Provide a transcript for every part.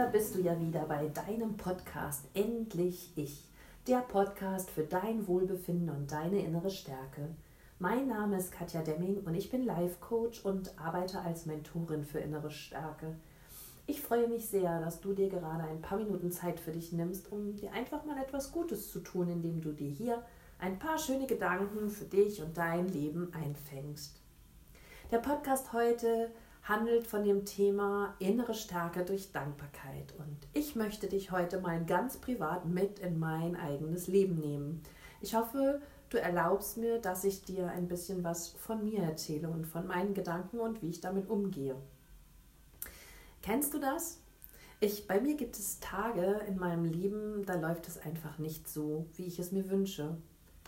hier bist du ja wieder bei deinem Podcast Endlich Ich. Der Podcast für dein Wohlbefinden und deine innere Stärke. Mein Name ist Katja Demming und ich bin Life Coach und arbeite als Mentorin für innere Stärke. Ich freue mich sehr, dass du dir gerade ein paar Minuten Zeit für dich nimmst, um dir einfach mal etwas Gutes zu tun, indem du dir hier ein paar schöne Gedanken für dich und dein Leben einfängst. Der Podcast heute handelt von dem Thema innere Stärke durch Dankbarkeit. Und ich möchte dich heute mal ganz privat mit in mein eigenes Leben nehmen. Ich hoffe, du erlaubst mir, dass ich dir ein bisschen was von mir erzähle und von meinen Gedanken und wie ich damit umgehe. Kennst du das? Ich, bei mir gibt es Tage in meinem Leben, da läuft es einfach nicht so, wie ich es mir wünsche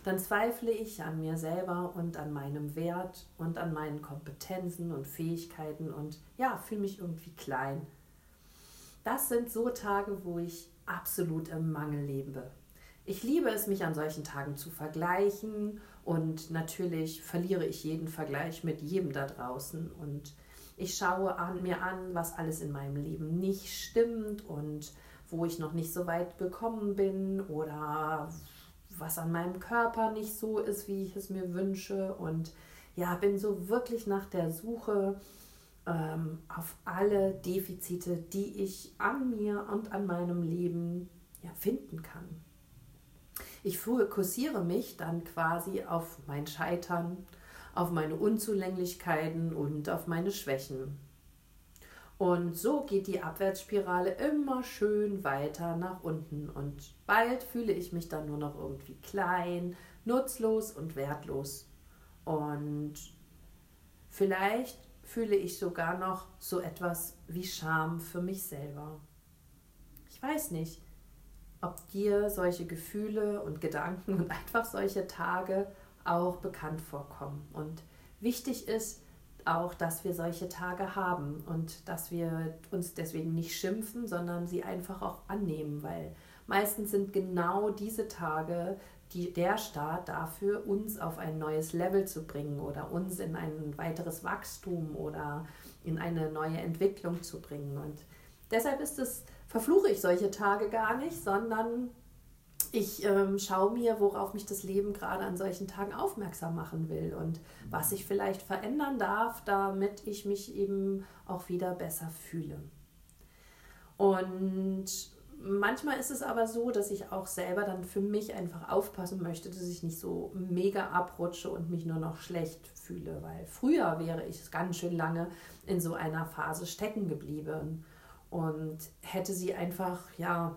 dann zweifle ich an mir selber und an meinem Wert und an meinen Kompetenzen und Fähigkeiten und ja, fühle mich irgendwie klein. Das sind so Tage, wo ich absolut im Mangel lebe. Ich liebe es, mich an solchen Tagen zu vergleichen und natürlich verliere ich jeden Vergleich mit jedem da draußen und ich schaue an, mir an, was alles in meinem Leben nicht stimmt und wo ich noch nicht so weit gekommen bin oder was an meinem Körper nicht so ist, wie ich es mir wünsche. Und ja, bin so wirklich nach der Suche ähm, auf alle Defizite, die ich an mir und an meinem Leben ja, finden kann. Ich fokussiere mich dann quasi auf mein Scheitern, auf meine Unzulänglichkeiten und auf meine Schwächen. Und so geht die Abwärtsspirale immer schön weiter nach unten. Und bald fühle ich mich dann nur noch irgendwie klein, nutzlos und wertlos. Und vielleicht fühle ich sogar noch so etwas wie Scham für mich selber. Ich weiß nicht, ob dir solche Gefühle und Gedanken und einfach solche Tage auch bekannt vorkommen. Und wichtig ist, auch, dass wir solche Tage haben und dass wir uns deswegen nicht schimpfen, sondern sie einfach auch annehmen, weil meistens sind genau diese Tage die, der Start dafür, uns auf ein neues Level zu bringen oder uns in ein weiteres Wachstum oder in eine neue Entwicklung zu bringen. Und deshalb ist es, verfluche ich solche Tage gar nicht, sondern ich ähm, schaue mir, worauf mich das Leben gerade an solchen Tagen aufmerksam machen will und was ich vielleicht verändern darf, damit ich mich eben auch wieder besser fühle. Und manchmal ist es aber so, dass ich auch selber dann für mich einfach aufpassen möchte, dass ich nicht so mega abrutsche und mich nur noch schlecht fühle, weil früher wäre ich ganz schön lange in so einer Phase stecken geblieben und hätte sie einfach ja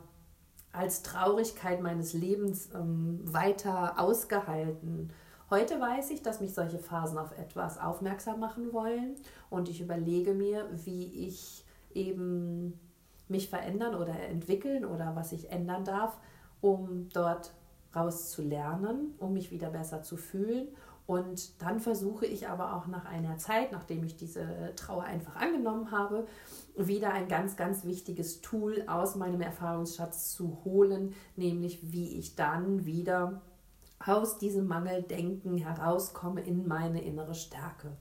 als Traurigkeit meines Lebens ähm, weiter ausgehalten. Heute weiß ich, dass mich solche Phasen auf etwas aufmerksam machen wollen und ich überlege mir, wie ich eben mich verändern oder entwickeln oder was ich ändern darf, um dort raus zu lernen, um mich wieder besser zu fühlen. Und dann versuche ich aber auch nach einer Zeit, nachdem ich diese Trauer einfach angenommen habe, wieder ein ganz, ganz wichtiges Tool aus meinem Erfahrungsschatz zu holen, nämlich wie ich dann wieder aus diesem Mangeldenken herauskomme in meine innere Stärke.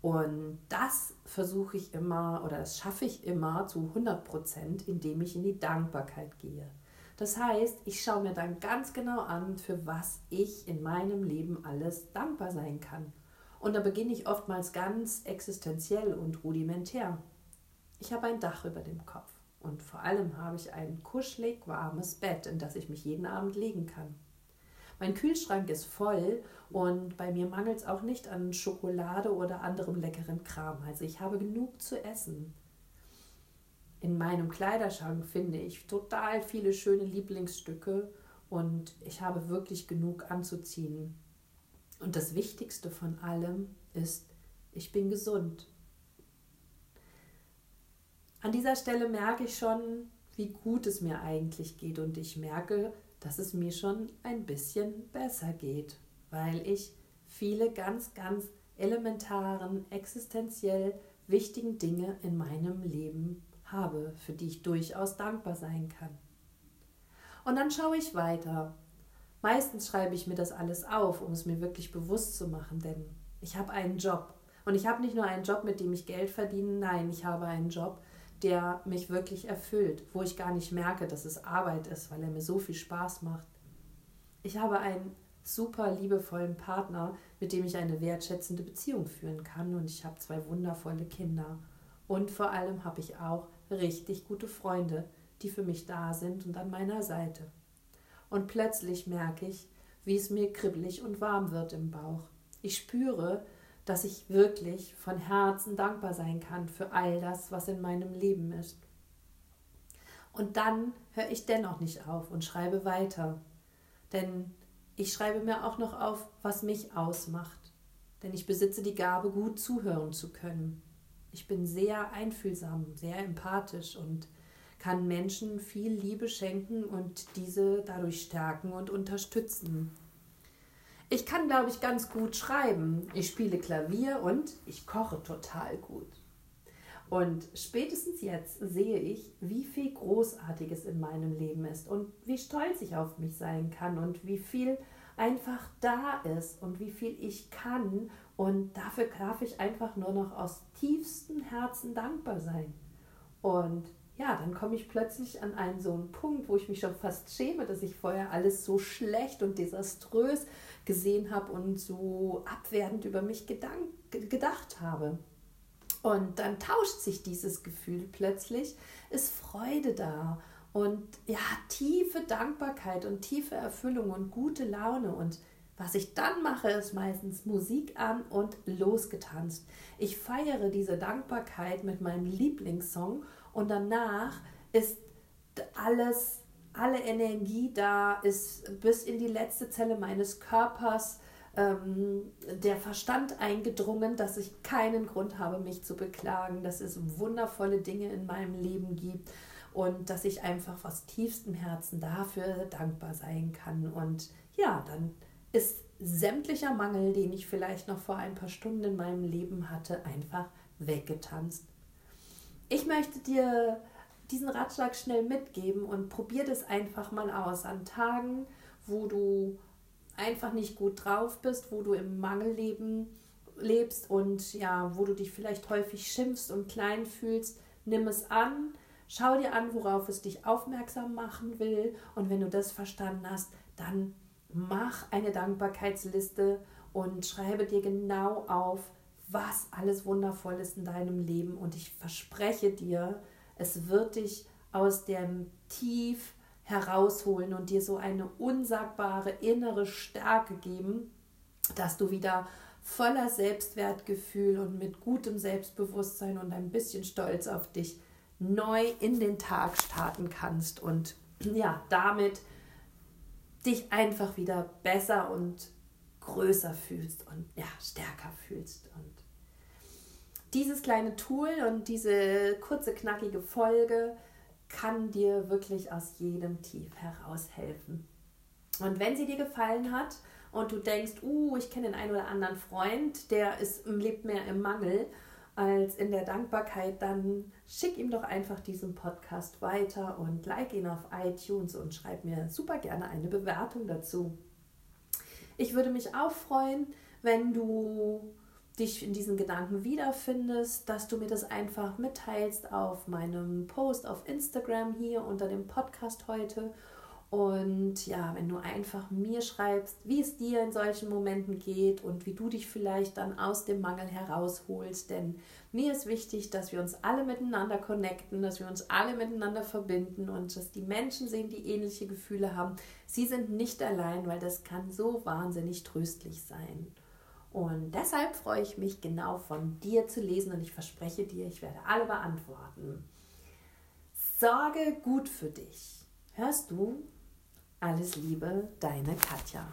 Und das versuche ich immer oder das schaffe ich immer zu 100 Prozent, indem ich in die Dankbarkeit gehe. Das heißt, ich schaue mir dann ganz genau an, für was ich in meinem Leben alles dankbar sein kann. Und da beginne ich oftmals ganz existenziell und rudimentär. Ich habe ein Dach über dem Kopf und vor allem habe ich ein kuschelig warmes Bett, in das ich mich jeden Abend legen kann. Mein Kühlschrank ist voll und bei mir mangelt es auch nicht an Schokolade oder anderem leckeren Kram. Also ich habe genug zu essen. In meinem Kleiderschrank finde ich total viele schöne Lieblingsstücke und ich habe wirklich genug anzuziehen. Und das Wichtigste von allem ist, ich bin gesund. An dieser Stelle merke ich schon, wie gut es mir eigentlich geht und ich merke, dass es mir schon ein bisschen besser geht, weil ich viele ganz, ganz elementaren, existenziell wichtigen Dinge in meinem Leben habe, für die ich durchaus dankbar sein kann. Und dann schaue ich weiter. Meistens schreibe ich mir das alles auf, um es mir wirklich bewusst zu machen, denn ich habe einen Job. Und ich habe nicht nur einen Job, mit dem ich Geld verdiene, nein, ich habe einen Job, der mich wirklich erfüllt, wo ich gar nicht merke, dass es Arbeit ist, weil er mir so viel Spaß macht. Ich habe einen super liebevollen Partner, mit dem ich eine wertschätzende Beziehung führen kann und ich habe zwei wundervolle Kinder. Und vor allem habe ich auch richtig gute Freunde, die für mich da sind und an meiner Seite. Und plötzlich merke ich, wie es mir kribbelig und warm wird im Bauch. Ich spüre, dass ich wirklich von Herzen dankbar sein kann für all das, was in meinem Leben ist. Und dann höre ich dennoch nicht auf und schreibe weiter. Denn ich schreibe mir auch noch auf, was mich ausmacht. Denn ich besitze die Gabe, gut zuhören zu können. Ich bin sehr einfühlsam, sehr empathisch und kann Menschen viel Liebe schenken und diese dadurch stärken und unterstützen. Ich kann, glaube ich, ganz gut schreiben. Ich spiele Klavier und ich koche total gut. Und spätestens jetzt sehe ich, wie viel Großartiges in meinem Leben ist und wie stolz ich auf mich sein kann und wie viel einfach da ist und wie viel ich kann. Und dafür darf ich einfach nur noch aus tiefstem Herzen dankbar sein. Und ja, dann komme ich plötzlich an einen so einen Punkt, wo ich mich schon fast schäme, dass ich vorher alles so schlecht und desaströs gesehen habe und so abwertend über mich gedacht habe. Und dann tauscht sich dieses Gefühl plötzlich, ist Freude da und ja, tiefe Dankbarkeit und tiefe Erfüllung und gute Laune. Und was ich dann mache, ist meistens Musik an und losgetanzt. Ich feiere diese Dankbarkeit mit meinem Lieblingssong und danach ist alles, alle Energie da, ist bis in die letzte Zelle meines Körpers ähm, der Verstand eingedrungen, dass ich keinen Grund habe, mich zu beklagen, dass es wundervolle Dinge in meinem Leben gibt und dass ich einfach aus tiefstem Herzen dafür dankbar sein kann. Und ja, dann ist sämtlicher Mangel, den ich vielleicht noch vor ein paar Stunden in meinem Leben hatte, einfach weggetanzt ich möchte dir diesen Ratschlag schnell mitgeben und probier das einfach mal aus an Tagen, wo du einfach nicht gut drauf bist, wo du im Mangelleben lebst und ja, wo du dich vielleicht häufig schimpfst und klein fühlst, nimm es an, schau dir an, worauf es dich aufmerksam machen will. Und wenn du das verstanden hast, dann mach eine Dankbarkeitsliste und schreibe dir genau auf, was alles wundervoll ist in deinem Leben. Und ich verspreche dir, es wird dich aus dem Tief herausholen und dir so eine unsagbare innere Stärke geben, dass du wieder voller Selbstwertgefühl und mit gutem Selbstbewusstsein und ein bisschen Stolz auf dich neu in den Tag starten kannst und ja, damit dich einfach wieder besser und größer fühlst und ja, stärker fühlst. Und dieses kleine Tool und diese kurze, knackige Folge kann dir wirklich aus jedem Tief heraushelfen. Und wenn sie dir gefallen hat und du denkst, uh, ich kenne den einen oder anderen Freund, der ist, lebt mehr im Mangel als in der Dankbarkeit, dann schick ihm doch einfach diesen Podcast weiter und like ihn auf iTunes und schreib mir super gerne eine Bewertung dazu. Ich würde mich auch freuen, wenn du dich in diesen Gedanken wiederfindest, dass du mir das einfach mitteilst auf meinem Post auf Instagram hier unter dem Podcast heute. Und ja, wenn du einfach mir schreibst, wie es dir in solchen Momenten geht und wie du dich vielleicht dann aus dem Mangel herausholst. Denn mir ist wichtig, dass wir uns alle miteinander connecten, dass wir uns alle miteinander verbinden und dass die Menschen sehen, die ähnliche Gefühle haben. Sie sind nicht allein, weil das kann so wahnsinnig tröstlich sein. Und deshalb freue ich mich genau von dir zu lesen und ich verspreche dir, ich werde alle beantworten. Sorge gut für dich. Hörst du? Alles Liebe, deine Katja.